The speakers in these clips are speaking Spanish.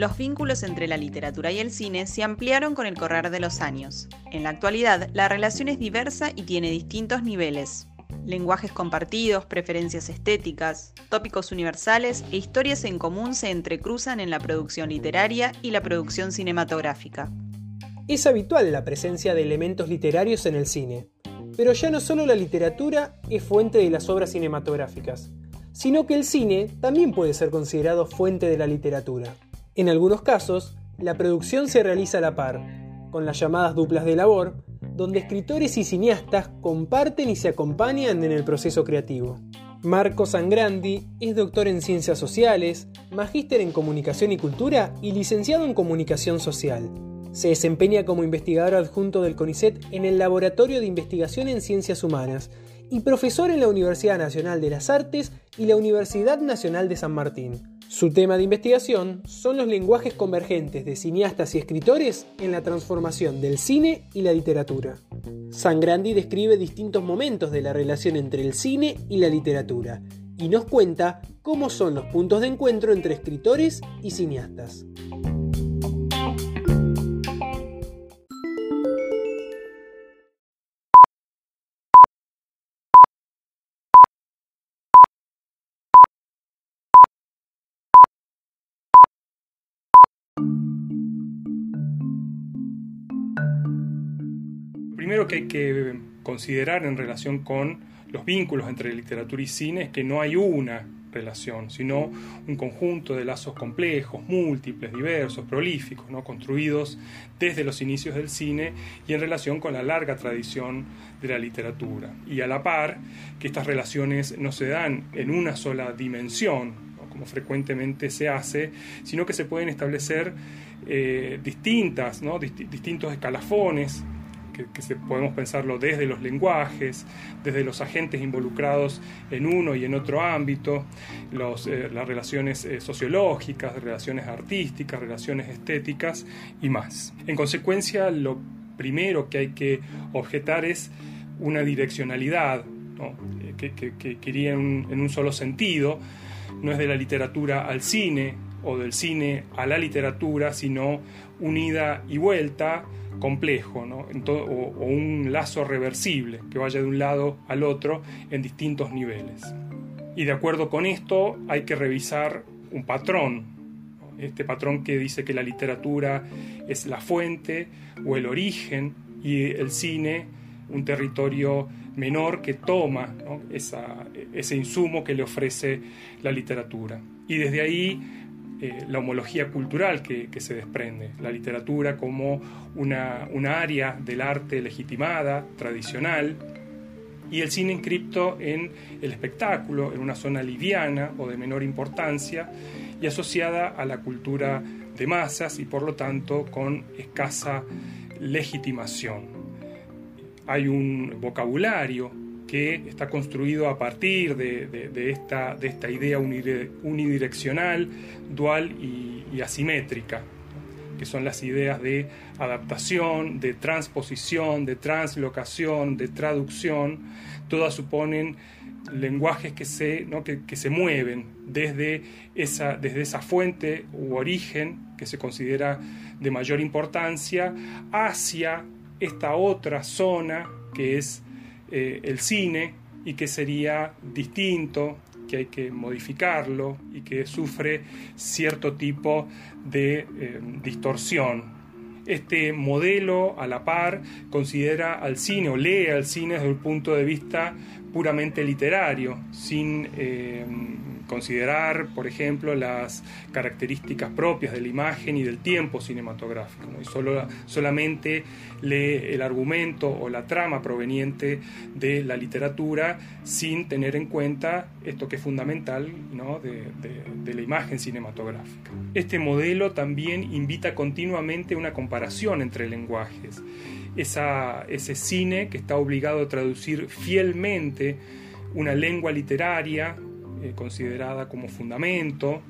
Los vínculos entre la literatura y el cine se ampliaron con el correr de los años. En la actualidad, la relación es diversa y tiene distintos niveles. Lenguajes compartidos, preferencias estéticas, tópicos universales e historias en común se entrecruzan en la producción literaria y la producción cinematográfica. Es habitual la presencia de elementos literarios en el cine, pero ya no solo la literatura es fuente de las obras cinematográficas, sino que el cine también puede ser considerado fuente de la literatura. En algunos casos, la producción se realiza a la par, con las llamadas duplas de labor, donde escritores y cineastas comparten y se acompañan en el proceso creativo. Marco Sangrandi es doctor en Ciencias Sociales, magíster en Comunicación y Cultura y licenciado en Comunicación Social. Se desempeña como investigador adjunto del CONICET en el Laboratorio de Investigación en Ciencias Humanas y profesor en la Universidad Nacional de las Artes y la Universidad Nacional de San Martín. Su tema de investigación son los lenguajes convergentes de cineastas y escritores en la transformación del cine y la literatura. Sangrandi describe distintos momentos de la relación entre el cine y la literatura y nos cuenta cómo son los puntos de encuentro entre escritores y cineastas. Primero que hay que considerar en relación con los vínculos entre literatura y cine es que no hay una relación, sino un conjunto de lazos complejos, múltiples, diversos, prolíficos, ¿no? construidos desde los inicios del cine y en relación con la larga tradición de la literatura. Y a la par, que estas relaciones no se dan en una sola dimensión, como frecuentemente se hace, sino que se pueden establecer eh, distintas, ¿no? distintos escalafones que, se, podemos pensarlo desde los lenguajes, desde los agentes involucrados en uno y en otro ámbito, eh, las relaciones eh, sociológicas, relaciones artísticas, relaciones estéticas y más. En consecuencia, lo primero que hay que objetar es una direccionalidad eh, que, que, iría en un solo sentido, no es de la literatura al cine o del cine a la literatura, sino unida y vuelta complejo ¿no? o, un lazo reversible que vaya de un lado al otro en distintos niveles. Y de acuerdo con esto hay que revisar un patrón, este patrón que dice que la literatura es la fuente o el origen y el cine un territorio menor que toma ese insumo que le ofrece la literatura. Y desde ahí eh, la homología cultural que, se desprende, la literatura como una, área del arte legitimada, tradicional, y el cine inscripto en el espectáculo, en una zona liviana o de menor importancia, y asociada a la cultura de masas y por lo tanto con escasa legitimación. Hay un vocabulario que está construido a partir de, esta, de esta, idea unidireccional, dual y, asimétrica, que son las ideas de adaptación, de transposición, de translocación, de traducción, todas suponen lenguajes que se, que, se mueven desde esa, desde esa fuente u origen que se considera de mayor importancia hacia esta otra zona que es eh, el cine y que sería distinto, que hay que modificarlo y que sufre cierto tipo de eh, distorsión. Este modelo a la par considera al cine o lee al cine desde el punto de vista puramente literario, sin eh, considerar, por ejemplo, las características propias de la imagen y del tiempo cinematográfico, y solo, solamente lee el argumento o la trama proveniente de la literatura sin tener en cuenta esto que es fundamental de, la imagen cinematográfica. Este modelo también invita continuamente una comparación entre lenguajes. ese cine que está obligado a traducir fielmente una lengua literaria eh, considerada como fundamento,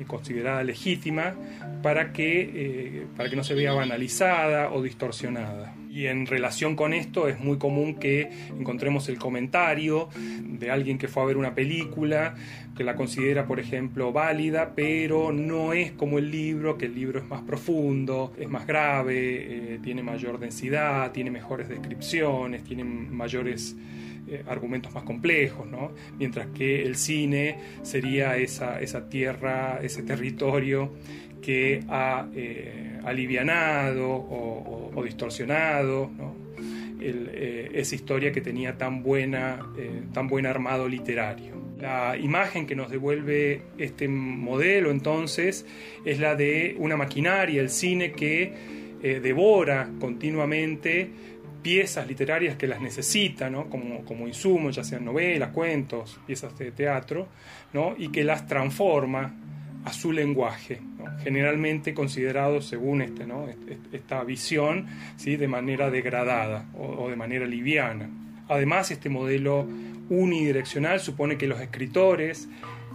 y considerada legítima, para que, eh, para que no se vea banalizada o distorsionada. Y en relación con esto es muy común que encontremos el comentario de alguien que fue a ver una película, que la considera, por ejemplo, válida, pero no es como el libro, que el libro es más profundo, es más grave, eh, tiene mayor densidad, tiene mejores descripciones, tiene mayores eh, argumentos más complejos, ¿no? mientras que el cine sería esa, esa tierra, ese territorio que ha eh, alivianado o, distorsionado eh, esa historia que tenía tan, buena, tan buen armado literario. La imagen que nos devuelve este modelo entonces es la de una maquinaria, el cine que devora continuamente piezas literarias que las necesita como, como insumo, ya sean novelas, cuentos, piezas de teatro, ¿no? y que las transforma a su lenguaje, generalmente considerado según este, ¿no? esta visión ¿sí? de manera degradada o, de manera liviana. Además, este modelo unidireccional supone que los escritores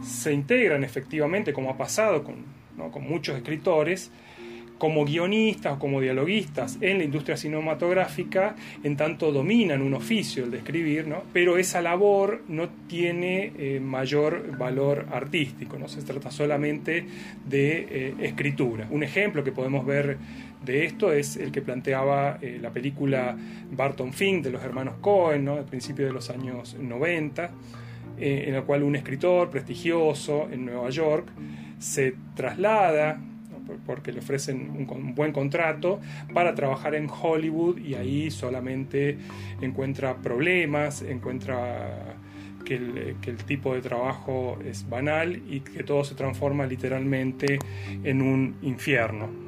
se integran efectivamente, como ha pasado con muchos escritores, como guionistas o como dialoguistas en la industria cinematográfica, en tanto dominan un oficio, el de escribir, ¿no? pero esa labor no tiene eh, mayor valor artístico, no se trata solamente de eh, escritura. Un ejemplo que podemos ver de esto es el que planteaba eh, la película Barton Fink de los hermanos Cohen, ¿no? al principio de los años 90, en la cual un escritor prestigioso en Nueva York se traslada porque le ofrecen un, buen contrato para trabajar en Hollywood y ahí solamente encuentra problemas, encuentra que el, que el, tipo de trabajo es banal y que todo se transforma literalmente en un infierno.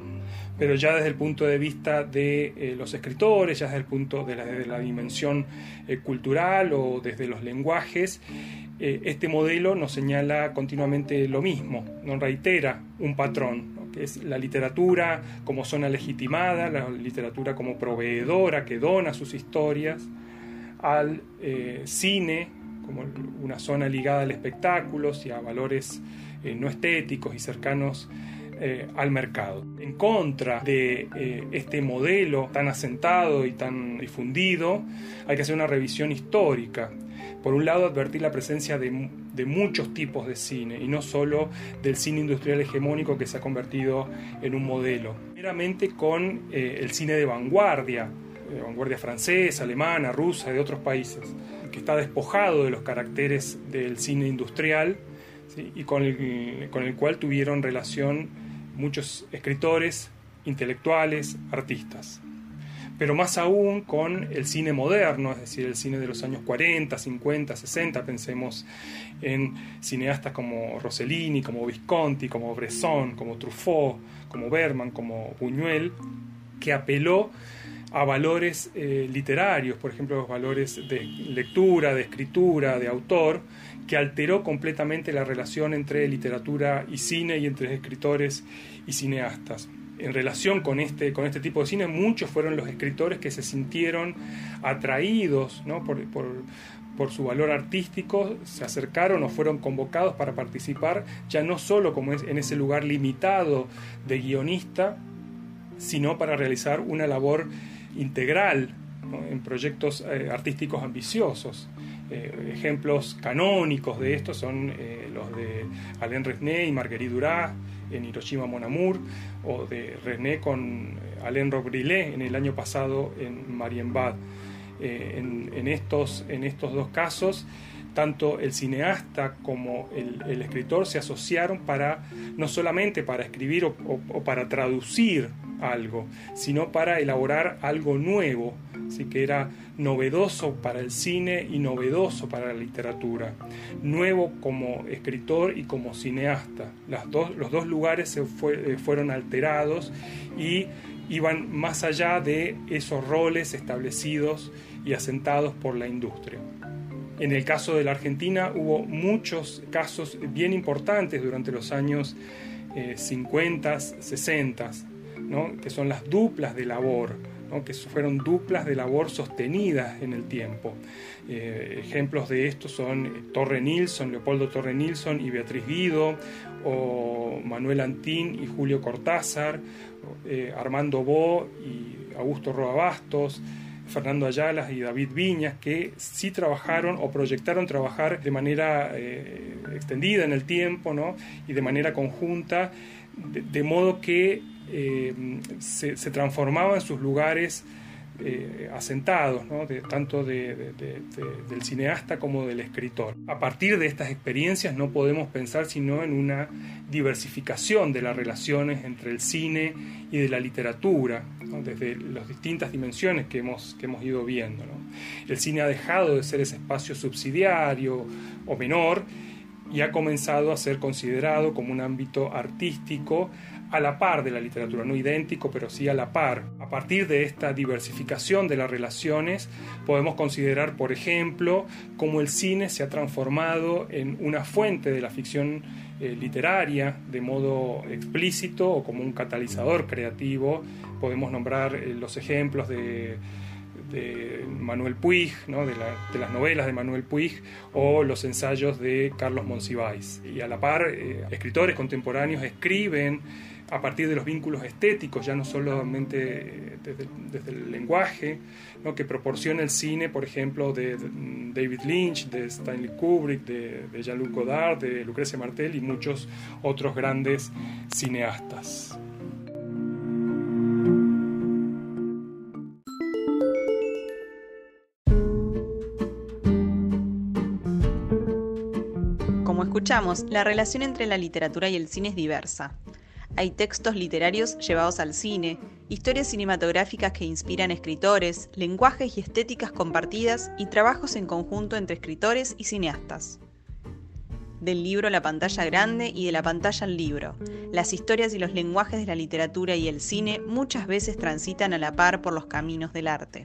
Pero ya desde el punto de vista de eh, los escritores, ya desde el punto de la, de la dimensión eh, cultural o desde los lenguajes, eh, este modelo nos señala continuamente lo mismo, nos reitera un patrón, es la literatura como zona legitimada, la literatura como proveedora que dona sus historias, al eh, cine como una zona ligada al espectáculo y a valores eh, no estéticos y cercanos eh, al mercado. En contra de este modelo tan asentado y tan difundido, hay que hacer una revisión histórica por un lado, advertir la presencia de, muchos tipos de cine y no solo del cine industrial hegemónico que se ha convertido en un modelo. Primeramente con eh, el cine de vanguardia, vanguardia francesa, alemana, rusa, de otros países, que está despojado de los caracteres del cine industrial y con con el cual tuvieron relación muchos escritores, intelectuales, artistas pero más aún con el cine moderno, es decir, el cine de los años 40, 50, 60, pensemos en cineastas como Rossellini, como Visconti, como Bresson, como Truffaut, como Berman, como Buñuel, que apeló a valores eh, literarios, por ejemplo, los valores de lectura, de escritura, de autor, que alteró completamente la relación entre literatura y cine y entre escritores y cineastas en relación con este, con este tipo de cine, muchos fueron los escritores que se sintieron atraídos por, su valor artístico, se acercaron o fueron convocados para participar, ya no solo como es en ese lugar limitado de guionista, sino para realizar una labor integral en proyectos eh, artísticos ambiciosos. Eh, ejemplos canónicos de esto son eh, los de Alain Resnais y Marguerite Duras en Hiroshima Mon Amour, o de René con eh, Alain Robrillet en el año pasado en Marienbad. Eh, en, estos, en estos dos casos, tanto el cineasta como el, escritor se asociaron para no solamente para escribir o, para traducir algo, sino para elaborar algo nuevo, así que era novedoso para el cine y novedoso para la literatura, nuevo como escritor y como cineasta. Los dos lugares eh, fueron alterados y iban más allá de esos roles establecidos y asentados por la industria. En el caso de la Argentina hubo muchos casos bien importantes durante los años 50, eh, 60, que son las duplas de labor, que fueron duplas de labor sostenidas en el tiempo. Eh, ejemplos de esto son eh, Torre Nilsson, Leopoldo Torre Nilsson y Beatriz Guido, o Manuel Antín y Julio Cortázar, Armando Bo y Augusto Roa Bastos, Fernando Ayala y David Viñas, que sí trabajaron o proyectaron trabajar de manera eh, extendida en el tiempo ¿no? y de manera conjunta, de, modo que eh, se, se transformaban sus lugares eh, asentados, tanto del cineasta como del escritor. A partir de estas experiencias no podemos pensar sino en una diversificación de las relaciones entre el cine y de la literatura, desde las distintas dimensiones que hemos, que hemos ido viendo. El cine ha dejado de ser ese espacio subsidiario o menor y ha comenzado a ser considerado como un ámbito artístico a la par de la literatura, no idéntico, pero sí a la par. A partir de esta diversificación de las relaciones, podemos considerar, por ejemplo, cómo el cine se ha transformado en una fuente de la ficción eh, literaria de modo explícito o como un catalizador creativo. Podemos nombrar eh, los ejemplos de de Manuel Puig, de, las novelas de Manuel Puig o los ensayos de Carlos Monsiváis. Y a la par, eh, escritores contemporáneos escriben a partir de los vínculos estéticos, ya no solamente eh, desde, el lenguaje, ¿no? que proporciona el cine, por ejemplo, de, David Lynch, de Stanley Kubrick, de, de Jean-Luc Godard, de Lucrecia Martel y muchos otros grandes cineastas. Como escuchamos, la relación entre la literatura y el cine es diversa. Hay textos literarios llevados al cine, historias cinematográficas que inspiran escritores, lenguajes y estéticas compartidas y trabajos en conjunto entre escritores y cineastas. Del libro a la pantalla grande y de la pantalla al libro, las historias y los lenguajes de la literatura y el cine muchas veces transitan a la par por los caminos del arte.